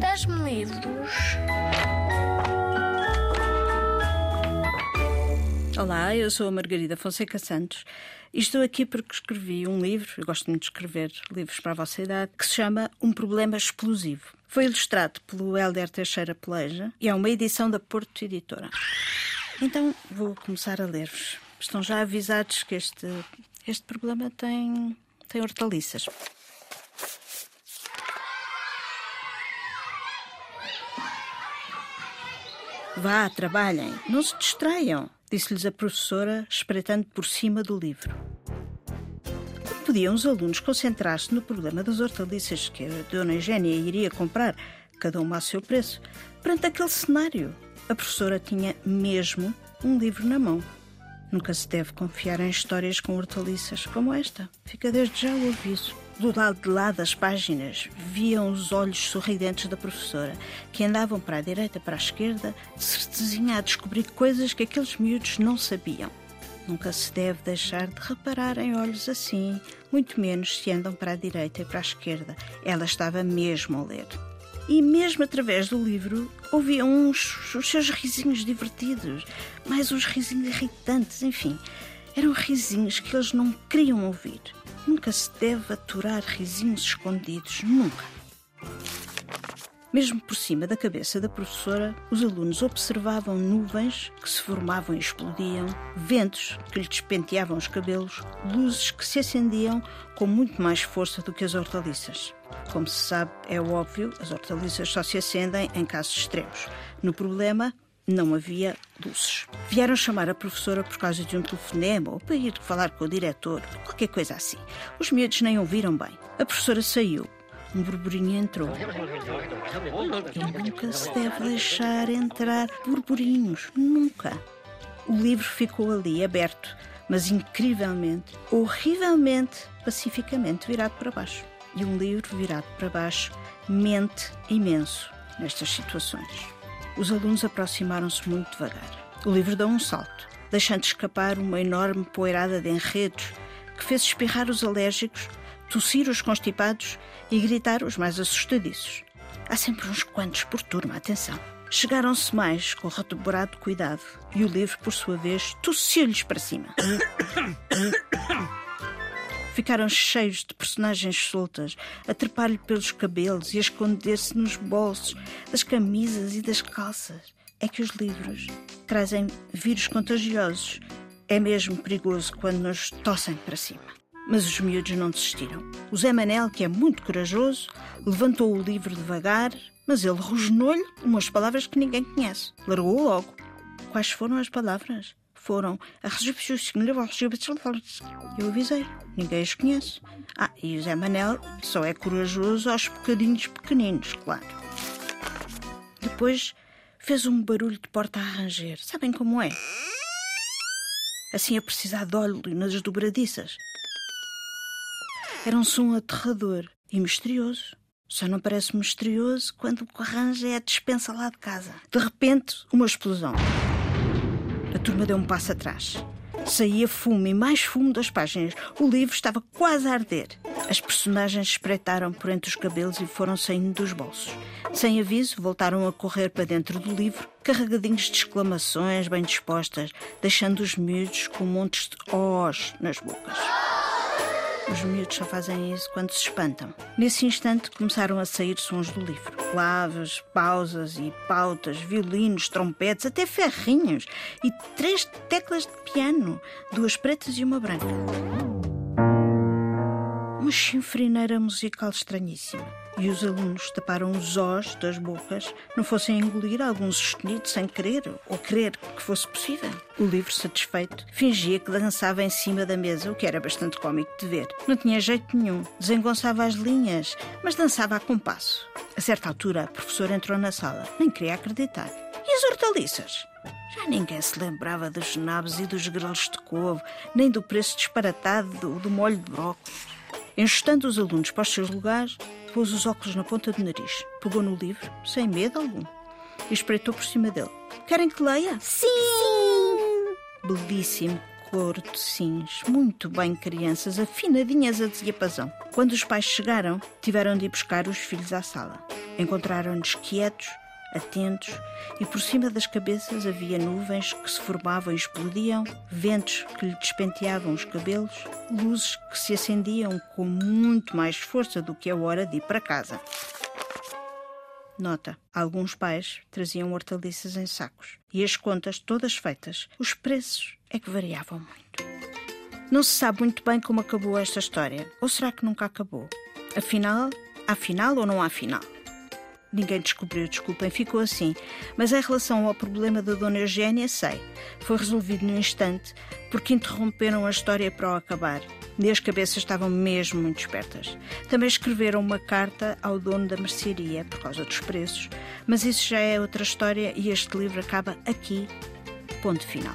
Dás-me? Olá, eu sou a Margarida Fonseca Santos e estou aqui porque escrevi um livro, eu gosto muito de escrever livros para a vossa idade, que se chama Um Problema Explosivo. Foi ilustrado pelo Helder Teixeira Peleja e é uma edição da Porto Editora. Então vou começar a ler-vos. Estão já avisados que este, este problema tem, tem hortaliças. Vá, trabalhem, não se distraiam, disse-lhes a professora, espreitando por cima do livro. Como podiam os alunos concentrar-se no problema das hortaliças que a Dona Eugénia iria comprar, cada uma a seu preço? Perante aquele cenário, a professora tinha mesmo um livro na mão. Nunca se deve confiar em histórias com hortaliças como esta. Fica desde já o aviso. Do lado de lá das páginas viam os olhos sorridentes da professora, que andavam para a direita para a esquerda, certezinha a descobrir coisas que aqueles miúdos não sabiam. Nunca se deve deixar de reparar em olhos assim, muito menos se andam para a direita e para a esquerda. Ela estava mesmo a ler. E mesmo através do livro ouviam uns os seus risinhos divertidos, mais uns risinhos irritantes, enfim. Eram risinhos que eles não queriam ouvir. Nunca se deve aturar risinhos escondidos, nunca. Mesmo por cima da cabeça da professora, os alunos observavam nuvens que se formavam e explodiam, ventos que lhe despenteavam os cabelos, luzes que se acendiam com muito mais força do que as hortaliças. Como se sabe, é óbvio, as hortaliças só se acendem em casos extremos. No problema, não havia luzes. Vieram chamar a professora por causa de um telefonema ou para ir falar com o diretor, qualquer coisa assim. Os miúdos nem ouviram bem. A professora saiu. Um burburinho entrou. E nunca se deve deixar entrar burburinhos. Nunca. O livro ficou ali, aberto, mas incrivelmente, horrivelmente, pacificamente virado para baixo. E um livro virado para baixo mente imenso nestas situações. Os alunos aproximaram-se muito devagar. O livro deu um salto, deixando escapar uma enorme poeirada de enredos que fez espirrar os alérgicos, tossir os constipados e gritar os mais assustadiços. Há sempre uns quantos por turma, atenção. Chegaram-se mais com redobrado cuidado e o livro, por sua vez, tossiu-lhes para cima. Ficaram cheios de personagens soltas, a trepar-lhe pelos cabelos e a esconder-se nos bolsos das camisas e das calças. É que os livros trazem vírus contagiosos. É mesmo perigoso quando nos tossem para cima. Mas os miúdos não desistiram. O Zé Manel, que é muito corajoso, levantou o livro devagar, mas ele rosnou-lhe umas palavras que ninguém conhece. Largou-o logo. Quais foram as palavras? Foram a Eu avisei, ninguém os conhece. Ah, e o Zé Manel só é corajoso aos bocadinhos pequeninos, claro. Depois fez um barulho de porta a ranger. Sabem como é? Assim a precisar de óleo nas dobradiças. Era um som aterrador e misterioso. Só não parece misterioso quando o arranja é a dispensa lá de casa. De repente, uma explosão. Turma deu um passo atrás. Saía fumo e mais fumo das páginas. O livro estava quase a arder. As personagens espreitaram por entre os cabelos e foram saindo dos bolsos. Sem aviso, voltaram a correr para dentro do livro, carregadinhos de exclamações bem dispostas, deixando os miúdos com montes de O's nas bocas. Os miúdos só fazem isso quando se espantam. Nesse instante começaram a sair sons do livro: claves, pausas e pautas, violinos, trompetes, até ferrinhos e três teclas de piano, duas pretas e uma branca. Uma chinfrineira musical estranhíssima e os alunos taparam os ós das bocas, não fossem engolir alguns sustenidos sem querer ou querer que fosse possível. O livro, satisfeito, fingia que dançava em cima da mesa, o que era bastante cómico de ver. Não tinha jeito nenhum, desengonçava as linhas, mas dançava a compasso. A certa altura, a professora entrou na sala, nem queria acreditar. E as hortaliças? Já ninguém se lembrava dos nabos e dos grelos de couve, nem do preço disparatado do, do molho de brócolis. Enxutando os alunos para os seus lugares, pôs os óculos na ponta do nariz, pegou no livro, sem medo algum, e espreitou por cima dele. Querem que leia? Sim! Belíssimo cor de sims, muito bem crianças, afinadinhas a diapasão. Quando os pais chegaram, tiveram de ir buscar os filhos à sala. Encontraram-nos quietos, atentos, e por cima das cabeças havia nuvens que se formavam e explodiam, ventos que lhe despenteavam os cabelos, luzes que se acendiam com muito mais força do que a hora de ir para casa. Nota: alguns pais traziam hortaliças em sacos e as contas todas feitas. Os preços é que variavam muito. Não se sabe muito bem como acabou esta história. Ou será que nunca acabou? Afinal, há final ou não há final? Ninguém descobriu, desculpem, ficou assim. Mas em relação ao problema da Dona Eugénia, sei. Foi resolvido no instante porque interromperam a história para o acabar. E as cabeças estavam mesmo muito espertas. Também escreveram uma carta ao dono da mercearia por causa dos preços, mas isso já é outra história e este livro acaba aqui. Ponto final.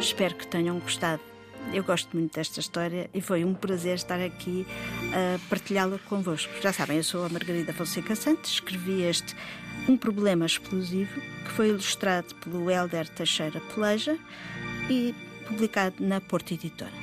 Espero que tenham gostado. Eu gosto muito desta história e foi um prazer estar aqui a partilhá-la convosco. Já sabem, eu sou a Margarida Fonseca Santos, escrevi este Um Problema Explosivo, que foi ilustrado pelo Helder Teixeira Peleja e publicado na Porta Editora.